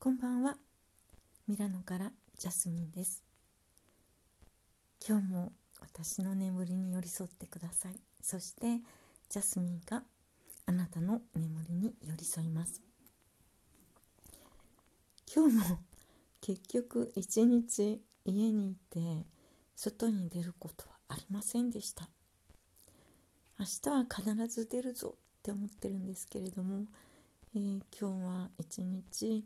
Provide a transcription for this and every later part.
こんばんは。ミラノからジャスミンです。今日も私の眠りに寄り添ってください。そしてジャスミンがあなたの眠りに寄り添います。今日も結局一日家にいて外に出ることはありませんでした。明日は必ず出るぞって思ってるんですけれども、えー、今日は一日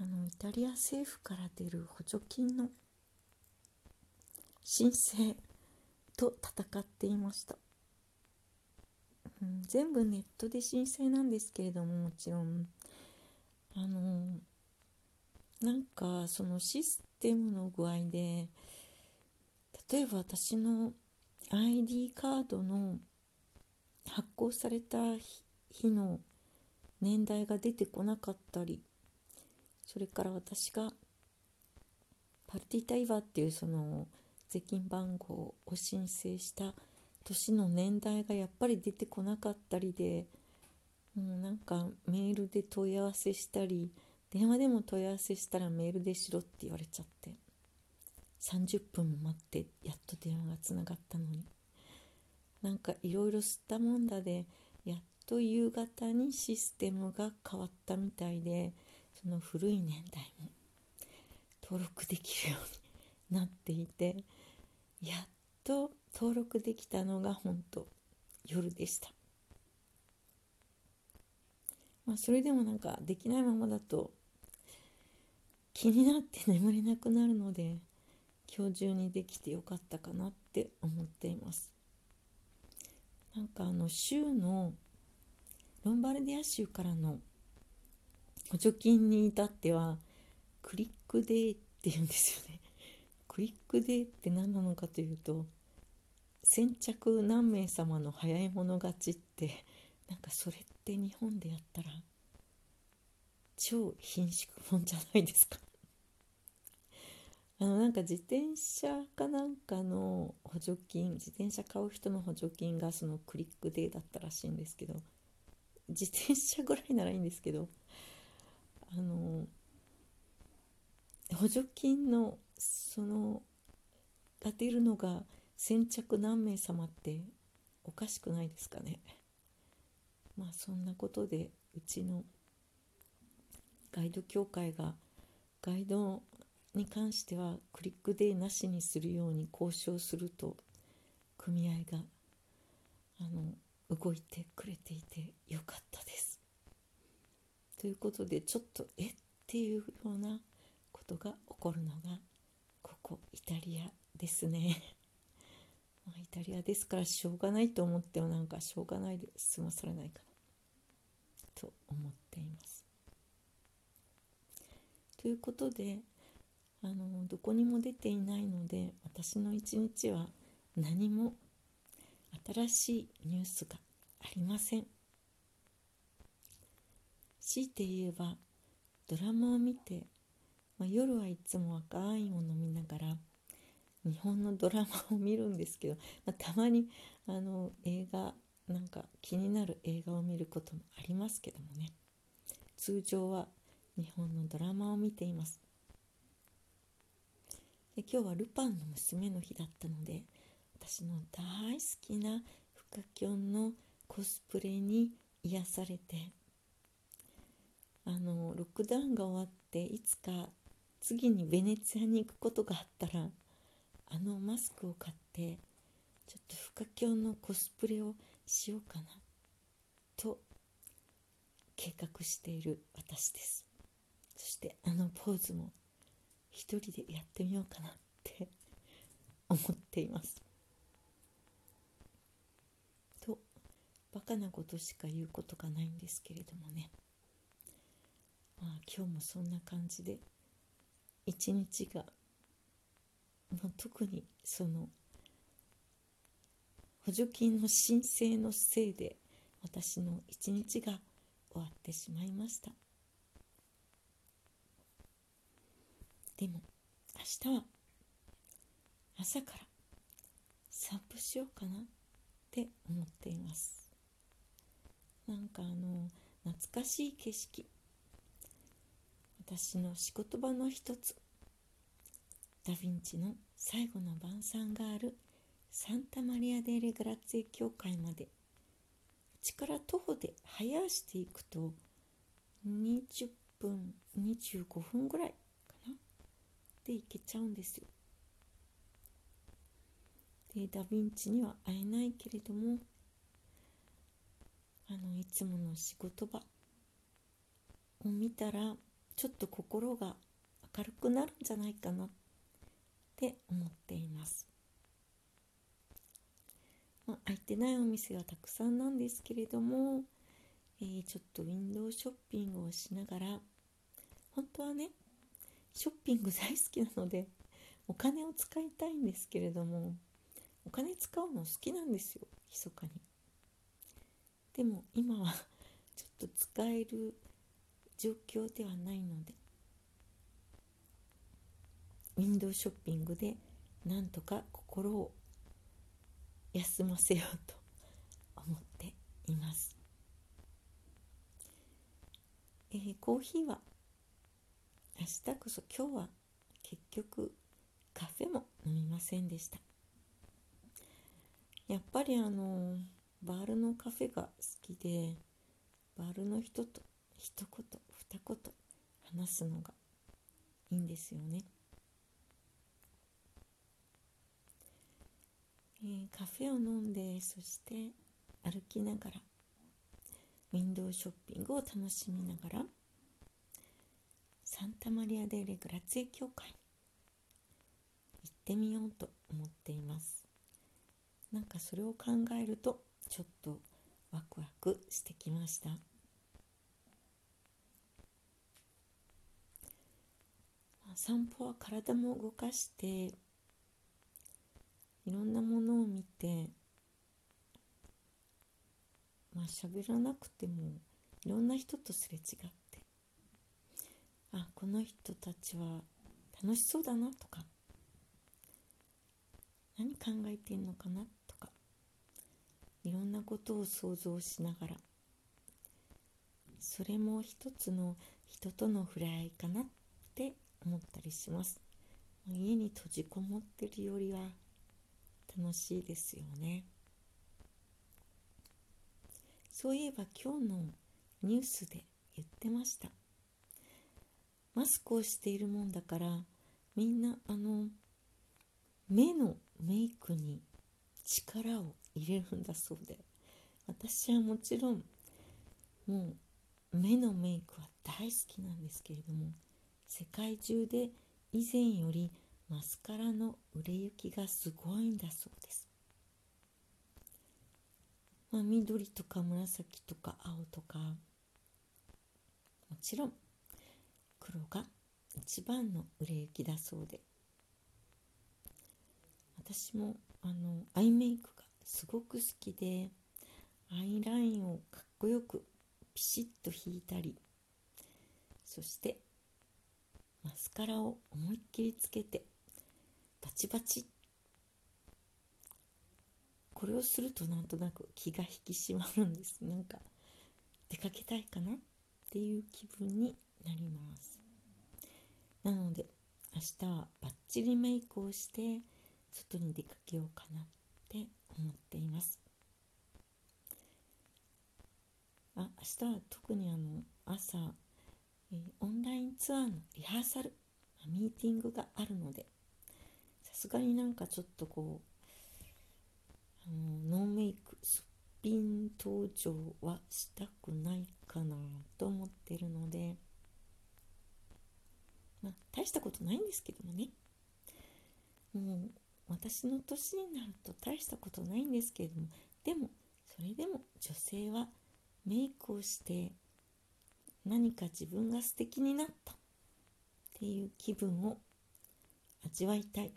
あのイタリア政府から出る補助金の申請と戦っていました、うん、全部ネットで申請なんですけれどももちろん。あのなんかそのシステムの具合で例えば私の ID カードの発行された日の年代が出てこなかったりそれから私がパルティタイバーっていうその税金番号を申請した年の年代がやっぱり出てこなかったりでもうなんかメールで問い合わせしたり電話でも問い合わせしたらメールでしろって言われちゃって30分も待ってやっと電話がつながったのに。なんかいろいろ吸ったもんだでやっと夕方にシステムが変わったみたいでその古い年代も登録できるようになっていてやっと登録できたのが本当夜でした。まあ、それでもなんかできないままだと気になって眠れなくなるので今日中にできてよかったかなって思っていますなんかあの州のロンバルディア州からの補助金に至ってはクリックデーって言うんですよね。クリックデーって何なのかというと先着何名様の早い者勝ちって なんかそれって日本でやったら超貧縮もんじゃないですか あのなんか自転車かなんかの補助金自転車買う人の補助金がそのクリックデーだったらしいんですけど自転車ぐらいならいいんですけどあの補助金のそのが出るのが先着何名様っておかしくないですかねまあそんなことでうちのガイド協会がガイドに関してはクリックデーなしにするように交渉すると組合があの動いてくれていてよかったです。ということでちょっとえっていうようなことが起こるのがここイタリアですね。まあ、イタリアですからしょうがないと思ってもなんかしょうがないで済まされないかなと思っています。ということであのどこにも出ていないので私の一日は何も新しいニュースがありません。強いて言えばドラマを見て、まあ、夜はいつも赤いものを見ながら日本のドラマを見るんですけど、まあ、たまにあの映画なんか気になる映画を見ることもありますけどもね。通常は日本のドラマを見ています。で今日はルパンの娘の日だったので私の大好きなフカキョンのコスプレに癒されてあのロックダウンが終わっていつか次にベネツィアに行くことがあったらあのマスクを買ってちょっとフカキョンのコスプレをしようかなと計画している私です。そしてあのポーズも一人でやってみようかなって思っています。とバカなことしか言うことがないんですけれどもね。まあ今日もそんな感じで一日が、まあ、特にその補助金の申請のせいで私の一日が終わってしまいました。でも明日は朝から散歩しようかなって思っています。なんかあの懐かしい景色。私の仕事場の一つ。ダ・ヴィンチの最後の晩餐があるサンタマリア・デ・レ・グラッツェ教会まで。うちから徒歩で早していくと20分25分ぐらいかな。で行けちゃうんですよ。でダ・ヴィンチには会えないけれどもあのいつもの仕事場を見たらちょっと心が明るくなるんじゃないかなって思っています。まあ、空いてないお店がたくさんなんですけれども、えー、ちょっとウィンドウショッピングをしながら本当はねショッピング大好きなのでお金を使いたいんですけれどもお金使うの好きなんですよ密かにでも今はちょっと使える状況ではないのでウィンドウショッピングでなんとか心を休ませようと思っています、えー、コーヒーは明日こそ今日は結局カフェも飲みませんでした。やっぱりあのバールのカフェが好きでバールの人と一言二言話すのがいいんですよね。えー、カフェを飲んでそして歩きながらウィンドウショッピングを楽しみながらサンタマリア・デ・レ・グラツェ教会行ってみようと思っています。なんかそれを考えるとちょっとワクワクしてきました。散歩は体も動かしていろんなものを見てまあ喋らなくてもいろんな人とすれ違ってあこの人たちは楽しそうだなとか何考えてんのかなとかいろんなことを想像しながらそれも一つの人との触れ合いかなって思ったりします。家に閉じこもってるよりは楽しいですよね。そういえば今日のニュースで言ってました。マスクをしているもんだからみんなあの目のメイクに力を入れるんだそうで。私はもちろんもう目のメイクは大好きなんですけれども世界中で以前よりマスカラの売れ行きがすごいんだそうです。まあ、緑とか紫とか青とかもちろん黒が一番の売れ行きだそうで私もあのアイメイクがすごく好きでアイラインをかっこよくピシッと引いたりそしてマスカラを思いっきりつけてバチバチ。これをするとなんとなく気が引き締まるんです。なんか出かけたいかなっていう気分になります。なので明日はバッチリメイクをして外に出かけようかなって思っています。あ明日は特にあの朝、オンラインツアーのリハーサルミーティングがあるのでさすがになんかちょっとこうあのノーメイクすっぴん登場はしたくないかなと思ってるのでまあ大したことないんですけどもね。もう私の年になると大したことないんですけれどもでもそれでも女性はメイクをして何か自分が素敵になった。っていう気分を味わいたい。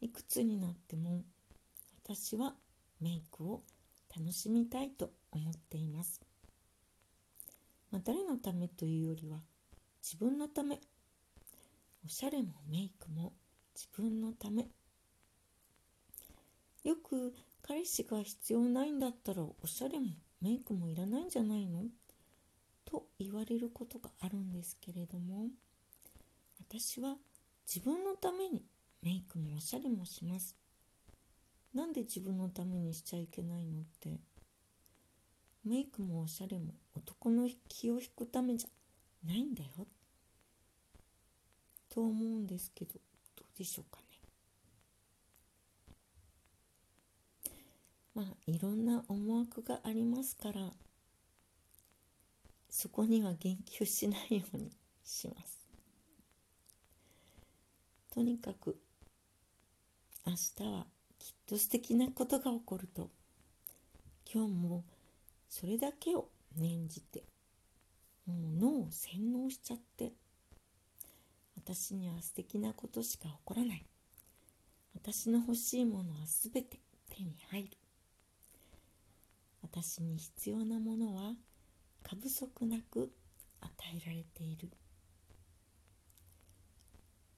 いくつになっても私はメイクを楽しみたいと思っています、まあ、誰のためというよりは自分のため。おしゃれもメイクも自分のため。よく彼氏が必要ないんだったらおしゃれもメイクもいらないんじゃないの？と言われることがあるんですけれども私は自分のためにメイクもおしゃれもします。なんで自分のためにしちゃいけないのって？メイクもおしゃれも男の気を引くためじゃないんだよ。と思うんですけどどうでしょうかねまあいろんな思惑がありますからそこには言及しないようにします。とにかく明日はきっと素敵なことが起こると。今日もそれだけを念じてもう脳を洗脳しちゃって私には素敵なことしか起こらない。私の欲しいものは全て手に入る。私に必要なものは過不足なく与えられている。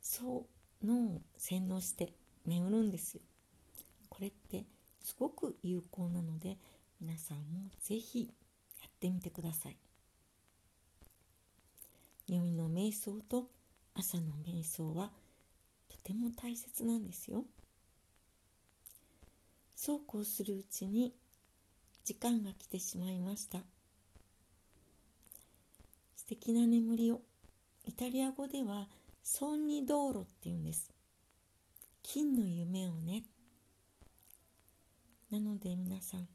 そう脳を洗脳して眠るんです。よこれってすごく有効なので皆さんもぜひやってみてください。宵の瞑想と朝の瞑想はとても大切なんですよ。そうこうするうちに時間が来てしまいました。素敵な眠りを。イタリア語ではソンニ道路っていうんです。金の夢をね。なので皆さん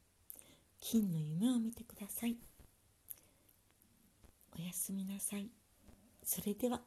金の夢を見てください。おやすみなさい。それでは。